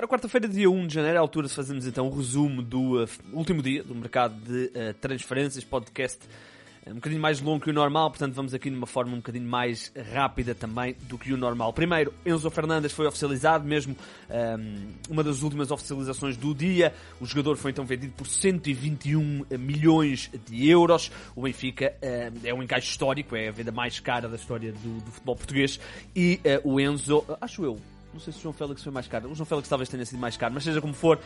Ora, quarta-feira, dia 1 de janeiro, a altura de fazermos então o resumo do uh, último dia do mercado de uh, transferências, podcast um bocadinho mais longo que o normal, portanto vamos aqui numa forma um bocadinho mais rápida também do que o normal. Primeiro, Enzo Fernandes foi oficializado, mesmo um, uma das últimas oficializações do dia. O jogador foi então vendido por 121 milhões de euros. O Benfica um, é um encaixe histórico, é a venda mais cara da história do, do futebol português. E uh, o Enzo, acho eu, não sei se o João Félix foi mais caro. O João Félix talvez tenha sido mais caro, mas seja como for,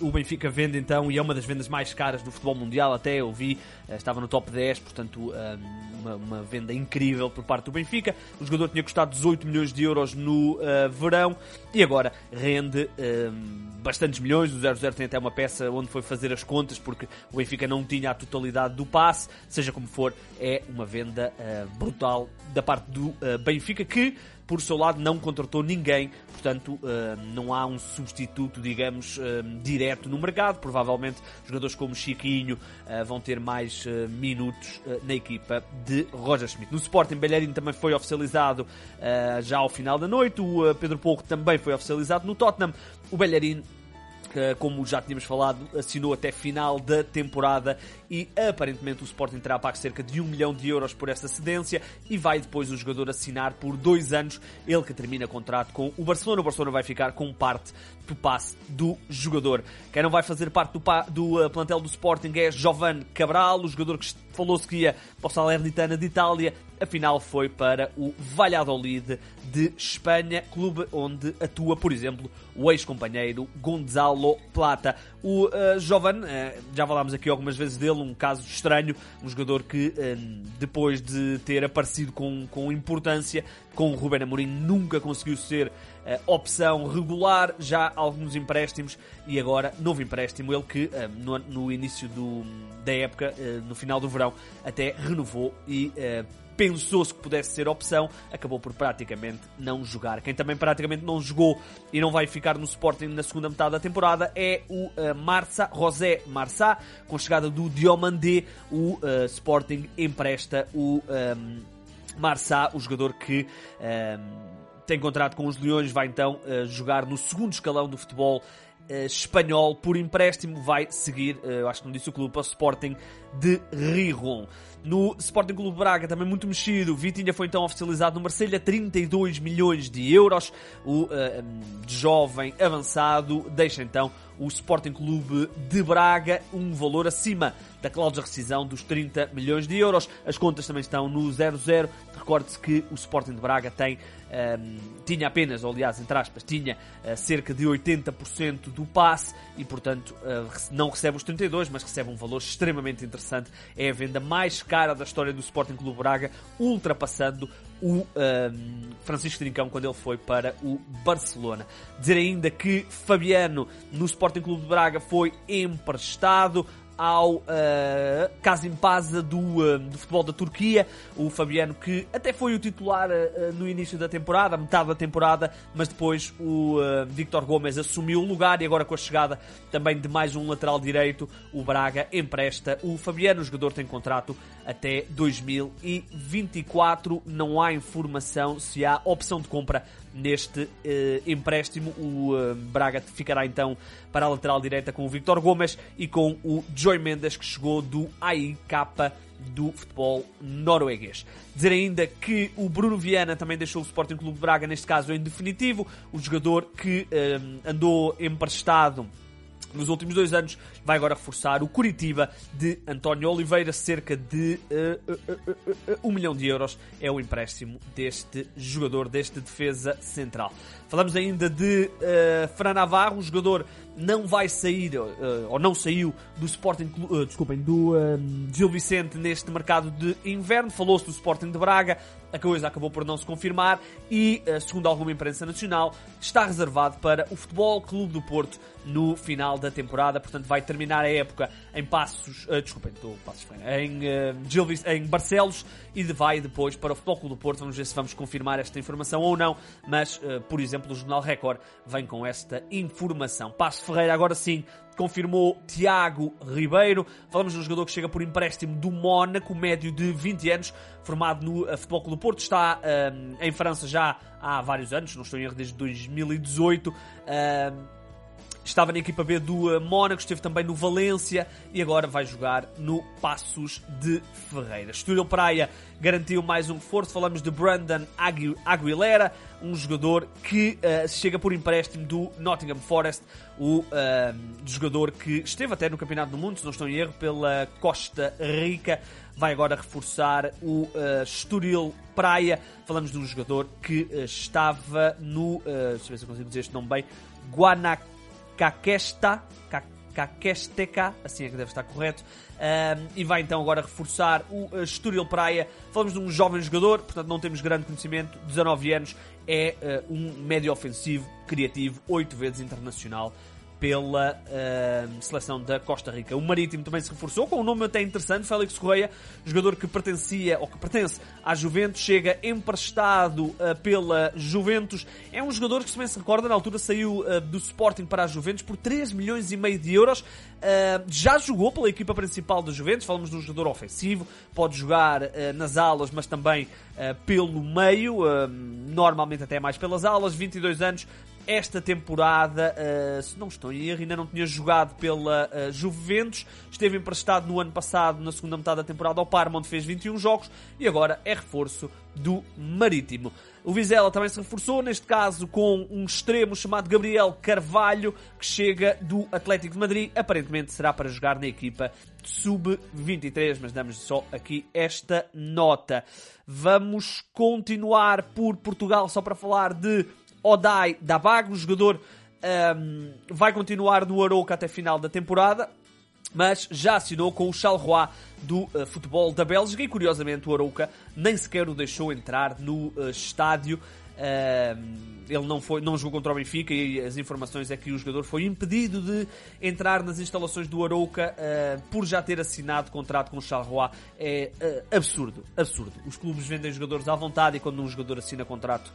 um, o Benfica vende então e é uma das vendas mais caras do futebol mundial. Até eu vi, uh, estava no top 10, portanto, um, uma, uma, venda incrível por parte do Benfica. O jogador tinha custado 18 milhões de euros no uh, verão e agora rende um, bastantes milhões. O 00 tem até uma peça onde foi fazer as contas porque o Benfica não tinha a totalidade do passe. Seja como for, é uma venda uh, brutal da parte do Benfica que por seu lado não contratou ninguém, portanto não há um substituto, digamos, direto no mercado. Provavelmente jogadores como Chiquinho vão ter mais minutos na equipa de Roger Schmidt. No Sporting, Bellerin também foi oficializado já ao final da noite, o Pedro Porro também foi oficializado no Tottenham. O Bellerin como já tínhamos falado, assinou até final da temporada e aparentemente o Sporting terá pago cerca de 1 milhão de euros por esta cedência e vai depois o jogador assinar por dois anos, ele que termina contrato com o Barcelona. O Barcelona vai ficar com parte do passe do jogador. Quem não vai fazer parte do, do uh, plantel do Sporting é Jovan Cabral, o jogador que falou-se que ia para o Salernitana de Itália, afinal foi para o Valladolid de Espanha, clube onde atua, por exemplo, o ex-companheiro Gonzalo Plata. O uh, Jovan, uh, já falámos aqui algumas vezes dele, um caso estranho, um jogador que uh, depois de ter aparecido com, com importância com o Ruben Amorim nunca conseguiu ser uh, opção regular, já alguns empréstimos e agora novo empréstimo, ele que uh, no, no, início do, da época, uh, no final do verão, até renovou e pensou-se que pudesse ser opção, acabou por praticamente não jogar. Quem também praticamente não jogou e não vai ficar no Sporting na segunda metade da temporada é o uh, Marça, José Marçá, com a chegada do Diomandé, o uh, Sporting empresta o um, Marçá, o jogador que tem contrato com os Leões, vai então uh, jogar no segundo escalão do futebol espanhol por empréstimo, vai seguir, uh, acho que não disse o clube, para o Sporting de Rijon. No Sporting Clube Braga, também muito mexido, Vitinha foi então oficializado no Marselha, 32 milhões de euros. O jovem avançado deixa então o Sporting Clube de Braga um valor acima da cláusula de rescisão dos 30 milhões de euros. As contas também estão no 0-0. Recorde-se que o Sporting de Braga tem, um, tinha apenas, ou aliás, entre aspas, tinha uh, cerca de 80% do passe e, portanto, uh, não recebe os 32, mas recebe um valor extremamente interessante. É a venda mais cara da história do Sporting Clube Braga, ultrapassando o um, Francisco Trincão quando ele foi para o Barcelona. Dizer ainda que Fabiano no Sporting Clube de Braga foi emprestado ao uh, Kazim do, uh, do futebol da Turquia, o Fabiano que até foi o titular uh, no início da temporada, metade da temporada, mas depois o uh, Victor Gomes assumiu o lugar e agora com a chegada também de mais um lateral direito, o Braga empresta. O Fabiano, o jogador tem contrato até 2024, não há informação se há opção de compra neste uh, empréstimo. O uh, Braga ficará então para a lateral direita com o Victor Gomes e com o Joy Mendes que chegou do AIK do futebol norueguês. Dizer ainda que o Bruno Viana também deixou o Sporting Clube Braga, neste caso em definitivo, o jogador que eh, andou emprestado nos últimos dois anos, vai agora reforçar o Curitiba de António Oliveira, cerca de uh, uh, uh, um milhão de euros é o empréstimo deste jogador, deste defesa central. Falamos ainda de uh, Fran Navarro, um jogador não vai sair, uh, ou não saiu, do Sporting, uh, desculpem, do uh, Gil Vicente neste mercado de inverno. Falou-se do Sporting de Braga, a coisa acabou por não se confirmar e, uh, segundo alguma imprensa nacional, está reservado para o Futebol Clube do Porto no final da temporada. Portanto, vai terminar a época em Passos, desculpem, estou Passos uh, em Barcelos e vai depois para o Futebol Clube do Porto. Vamos ver se vamos confirmar esta informação ou não, mas, uh, por exemplo, o Jornal Record vem com esta informação. Passo Ferreira agora sim confirmou Tiago Ribeiro. Falamos de um jogador que chega por empréstimo do Mónaco, médio de 20 anos, formado no uh, Futebol Clube do Porto. Está uh, em França já há vários anos, não estou em erro, desde 2018. Uh, Estava na equipa B do Mónaco, esteve também no Valência e agora vai jogar no Passos de Ferreira. Estoril Praia garantiu mais um reforço. Falamos de Brandon Agu Aguilera, um jogador que uh, chega por empréstimo do Nottingham Forest, o uh, jogador que esteve até no Campeonato do Mundo, se não estou em erro, pela Costa Rica. Vai agora reforçar o uh, Praia. Falamos de um jogador que estava no. Uh, deixa eu ver se eu consigo dizer este nome bem. Guanac Kakesta, Kakesteka, assim é que deve estar correto, um, e vai então agora reforçar o uh, Estoril Praia. Falamos de um jovem jogador, portanto não temos grande conhecimento, 19 anos, é uh, um médio ofensivo, criativo, 8 vezes internacional pela uh, seleção da Costa Rica. O Marítimo também se reforçou com um nome até interessante, Félix Correia, jogador que pertencia ou que pertence à Juventus, chega emprestado uh, pela Juventus. É um jogador que, se bem se recorda, na altura saiu uh, do Sporting para a Juventus por 3 milhões e meio de euros. já jogou pela equipa principal da Juventus, falamos de um jogador ofensivo, pode jogar nas alas, mas também pelo meio, normalmente até mais pelas alas, 22 anos, esta temporada, uh, se não estou em erro, ainda não tinha jogado pela uh, Juventus, esteve emprestado no ano passado, na segunda metade da temporada, ao Parma, onde fez 21 jogos, e agora é reforço do Marítimo. O Vizela também se reforçou, neste caso com um extremo chamado Gabriel Carvalho, que chega do Atlético de Madrid, aparentemente será para jogar na equipa sub-23, mas damos só aqui esta nota. Vamos continuar por Portugal, só para falar de Odai Dabag, o jogador um, vai continuar no Arouca até final da temporada, mas já assinou com o Charleroi do uh, futebol da Bélgica e curiosamente o Arouca nem sequer o deixou entrar no uh, estádio. Uh, ele não, foi, não jogou contra o Benfica e as informações é que o jogador foi impedido de entrar nas instalações do Arouca uh, por já ter assinado contrato com o Charleroi. É uh, absurdo, absurdo. Os clubes vendem jogadores à vontade e quando um jogador assina contrato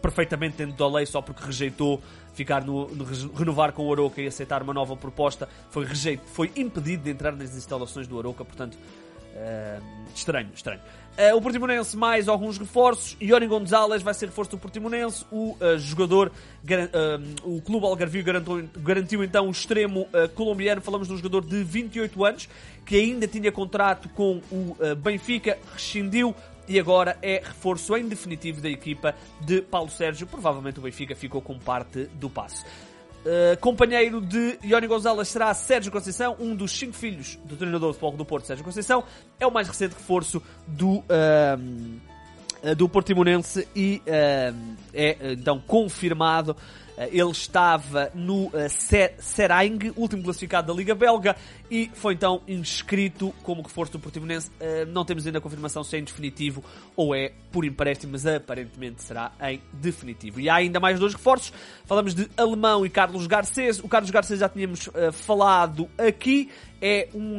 perfeitamente dentro da lei só porque rejeitou ficar no, no, renovar com o Aroca e aceitar uma nova proposta, foi rejeito, foi impedido de entrar nas instalações do Aroca, portanto, uh, estranho, estranho. Uh, o Portimonense mais alguns reforços, Ioni Gonzalez vai ser reforço do Portimonense, o uh, jogador, o clube Algarvio garantiu, garantiu então o extremo colombiano, falamos de um jogador de 28 anos, que ainda tinha contrato com o Benfica, rescindiu, e agora é reforço em definitivo da equipa de Paulo Sérgio. Provavelmente o Benfica ficou com parte do passe. Uh, companheiro de Ioni Gonzalez será Sérgio Conceição, um dos cinco filhos do treinador de futebol do Porto, Sérgio Conceição. É o mais recente reforço do, uh, do Portimonense e uh, é então confirmado ele estava no uh, Serang, último classificado da Liga Belga, e foi então inscrito como reforço do Portimonense. Uh, não temos ainda a confirmação se é em definitivo ou é por empréstimo, mas aparentemente será em definitivo. E há ainda mais dois reforços. Falamos de Alemão e Carlos Garcês. O Carlos Garcês já tínhamos falado aqui. É um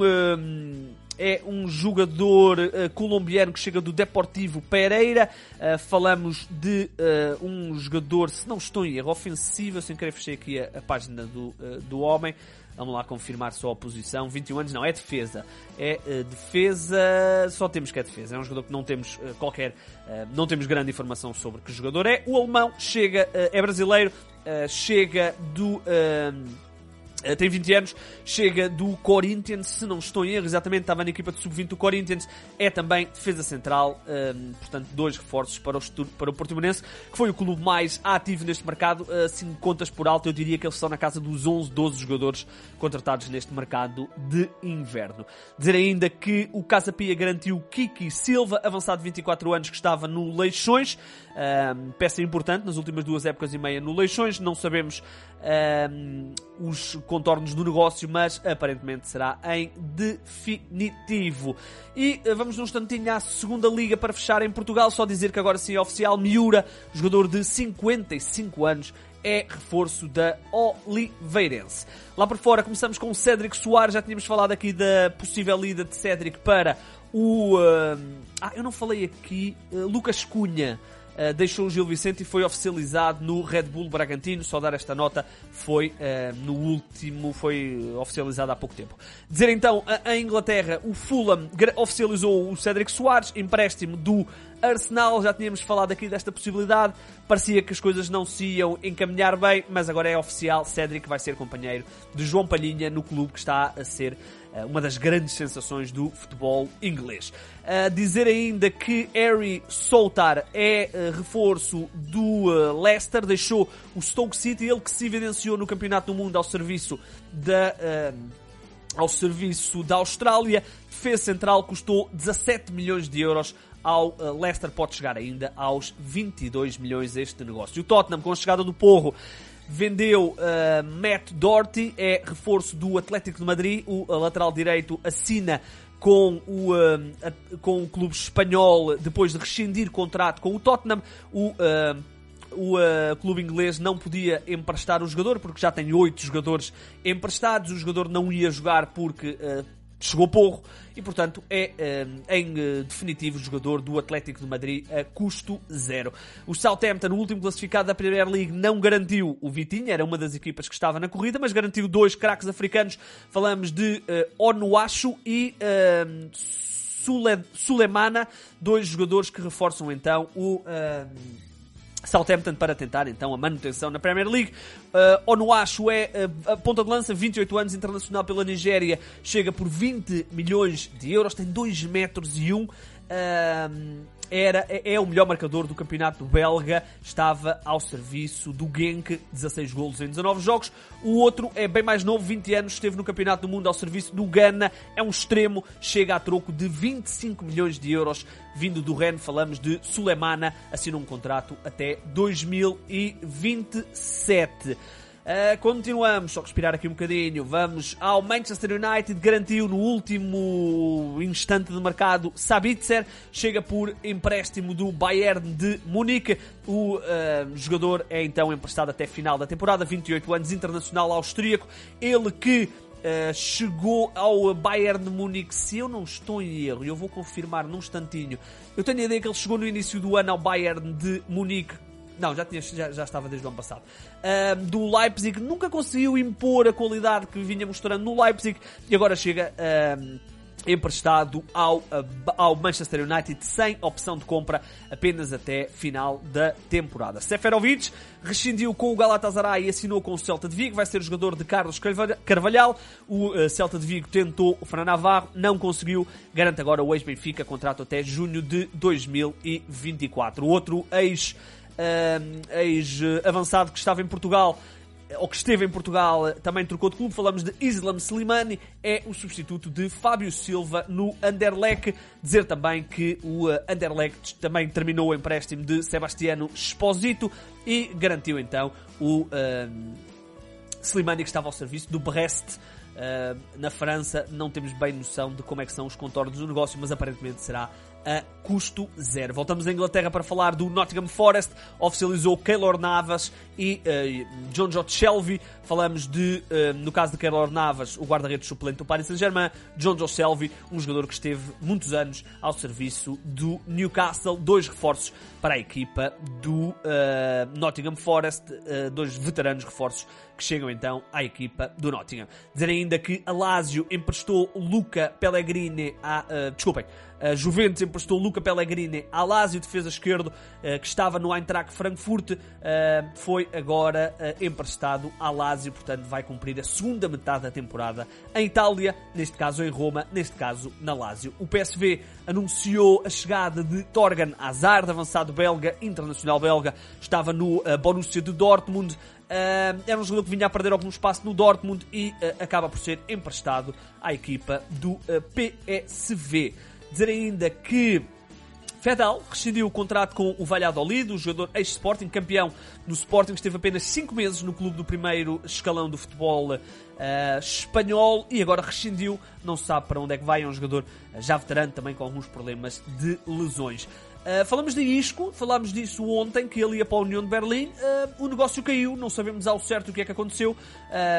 é um jogador uh, colombiano que chega do Deportivo Pereira. Uh, falamos de uh, um jogador, se não estou em erro, ofensivo. Sem querer fechei aqui a, a página do, do homem. Vamos lá confirmar só a posição. 21 anos, não, é defesa. É uh, defesa, só temos que é defesa. É um jogador que não temos uh, qualquer, uh, não temos grande informação sobre que jogador é. O alemão chega, é brasileiro, chega do tem 20 anos, chega do Corinthians, se não estou em erro, exatamente estava na equipa de sub-20 do Corinthians, é também defesa central, um, ehm, portanto, dois reforços para o, para o Portimonense, que foi o clube mais ativo neste mercado, assim, contas por alto, eu diria que eles estão na casa dos 11, 12 jogadores contratados neste mercado de inverno. Dizer ainda que o Casa Pia garantiu Kiki Silva, avançado de 24 anos, que estava no Leixões, um, ehm, peça importante nas últimas duas épocas e meia no Leixões, não sabemos um, ehm, os contornos do negócio, mas aparentemente será em definitivo. E uh, vamos num instantinho à segunda liga para fechar em Portugal, só dizer que agora sim é oficial, Miura, jogador de 55 anos, é reforço da Oliveirense. Lá por fora começamos com Cédric Soares, já tínhamos falado aqui da possível ida de Cédric para o... Uh, ah, eu não falei aqui, uh, Lucas Cunha. Uh, deixou o Gil Vicente e foi oficializado no Red Bull Bragantino. Só dar esta nota foi uh, no último, foi oficializado há pouco tempo. Dizer então, a, Inglaterra, o Fulham oficializou o Cédric Soares, empréstimo do Arsenal, já tínhamos falado aqui desta possibilidade, parecia que as coisas não se iam encaminhar bem, mas agora é oficial, Cédric vai ser companheiro de João Palhinha no clube que está a ser uma das grandes sensações do futebol inglês. Uh, dizer ainda que Harry Soltar é uh, reforço do Leicester, deixou o Stoke City, ele que se evidenciou no Campeonato do Mundo ao serviço da ao serviço da Austrália, defesa central custou 17 milhões de euros ao Leicester pode chegar ainda aos 22 milhões este negócio. O Tottenham, com a chegada do Porro, vendeu uh, Matt Doherty, é reforço do Atlético de Madrid, o lateral direito assina com o, uh, com o clube espanhol depois de rescindir contrato com o Tottenham. O, uh, o uh, clube inglês não podia emprestar o jogador porque já tem oito jogadores emprestados. O jogador não ia jogar porque chegou porro e, portanto, é eh, em eh, definitivo jogador do Atlético de Madrid a custo zero. O Southampton, o último classificado da Premier League, não garantiu o Vitinha, era uma das equipas que estava na corrida, mas garantiu dois craques africanos. Falamos de uh, Onuachu e uh, Sule Sulemana, dois jogadores que reforçam então o. Southampton para tentar então a manutenção na Premier League. Uh, Onuachu é uh, a ponta de lança, 28 anos, internacional pela Nigéria, chega por 20 milhões de euros, tem 2 metros e 1. Uh, era, é, o melhor marcador do campeonato belga, estava ao serviço do Genk, 16 golos em 19 jogos. O outro é bem mais novo, 20 anos, esteve no Campeonato do Mundo ao serviço do Ghana, é um extremo, chega a troco de 25 milhões de euros. Vindo do Rennes, falamos de Sulemana, assinou um contrato até 2027. Uh, continuamos, só respirar aqui um bocadinho. Vamos ao Manchester United, garantiu no último instante de mercado Sabitzer, chega por empréstimo do Bayern de Munique. O uh, jogador é então emprestado até final da temporada, 28 anos, internacional austríaco. Ele que Uh, chegou ao Bayern de Munique, se eu não estou em erro, eu vou confirmar num instantinho. Eu tenho a ideia que ele chegou no início do ano ao Bayern de Munique não, já, tinha, já, já estava desde o ano passado. Uh, do Leipzig, nunca conseguiu impor a qualidade que vinha mostrando no Leipzig e agora chega. Uh, emprestado ao, ao Manchester United sem opção de compra apenas até final da temporada. Seferovic rescindiu com o Galatasaray e assinou com o Celta de Vigo, vai ser jogador de Carlos Carvalhal. O uh, Celta de Vigo tentou o Fran Navarro, não conseguiu, garante agora o ex-Benfica contrato até junho de 2024. O outro ex ex-avançado que estava em Portugal ou que esteve em Portugal, também trocou de clube. Falamos de Islam Slimani, é o substituto de Fábio Silva no Anderlecht. Dizer também que o uh, Anderlecht também terminou o empréstimo de Sebastiano Esposito e garantiu então o uh, Slimani que estava ao serviço do Brest. Uh, na França não temos bem noção de como é que são os contornos do negócio, mas aparentemente será a custo zero. Voltamos à Inglaterra para falar do Nottingham Forest, oficializou Keylor Navas e uh, John J. Shelby. Falamos de, uh, no caso de Keylor Navas, o guarda-redes suplente do Paris Saint-Germain, John J. Shelby, um jogador que esteve muitos anos ao serviço do Newcastle, dois reforços para a equipa do uh, Nottingham Forest, dois veteranos reforços que chegam então à equipa do Nottingham. Dizer ainda que a Lazio emprestou Luca Pellegrini a. desculpem, a Juventus emprestou Luca Pellegrini à Lazio, defesa esquerdo, eh, que estava no Eintracht Frankfurt, eh, foi agora eh, emprestado à Lazio, portanto vai cumprir a segunda metade da temporada em Itália, neste caso em Roma, neste caso na Lazio. O PSV anunciou a chegada de Torgan Hazard, avançado belga, internacional belga, estava no Borussia de Dortmund, Uh, era um jogador que vinha a perder algum espaço no Dortmund e uh, acaba por ser emprestado à equipa do uh, PSV. Dizer ainda que Fedal rescindiu o contrato com o Valladolid, o jogador ex-Sporting, campeão no Sporting, esteve apenas 5 meses no clube do primeiro escalão do futebol uh, espanhol e agora rescindiu, não se sabe para onde é que vai, é um jogador já veterano também com alguns problemas de lesões. Uh, falamos de Isco, falámos disso ontem, que ele ia para a União de Berlim. Uh, o negócio caiu, não sabemos ao certo o que é que aconteceu. Uh,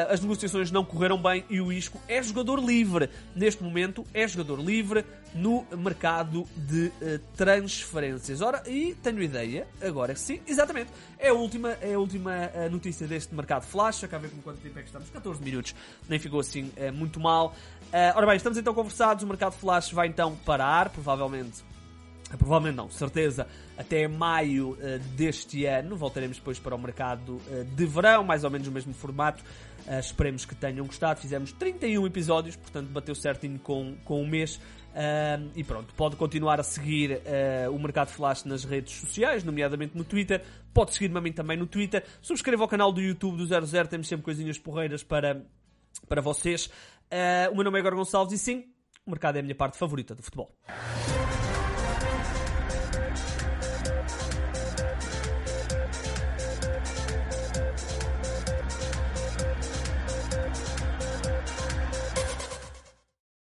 as negociações não correram bem e o Isco é jogador livre. Neste momento, é jogador livre no mercado de transferências. Ora, e tenho ideia, agora sim, exatamente, é a última, é a última notícia deste mercado flash. Acabei com quanto tempo é que estamos? 14 minutos, nem ficou assim muito mal. ora bem, estamos então conversados. O mercado flash vai então parar, provavelmente Provavelmente não, certeza, até maio uh, deste ano. Voltaremos depois para o mercado uh, de verão, mais ou menos no mesmo formato. Uh, esperemos que tenham gostado. Fizemos 31 episódios, portanto bateu certinho com, com o mês. e pronto, pode continuar a seguir o Mercado Flash nas redes sociais, nomeadamente no Twitter. Pode seguir-me a mim também no Twitter. Subscreva o canal do YouTube do 00, temos sempre coisinhas porreiras para, para vocês. o meu nome é Igor Gonçalves e sim, o mercado é a minha parte favorita do futebol.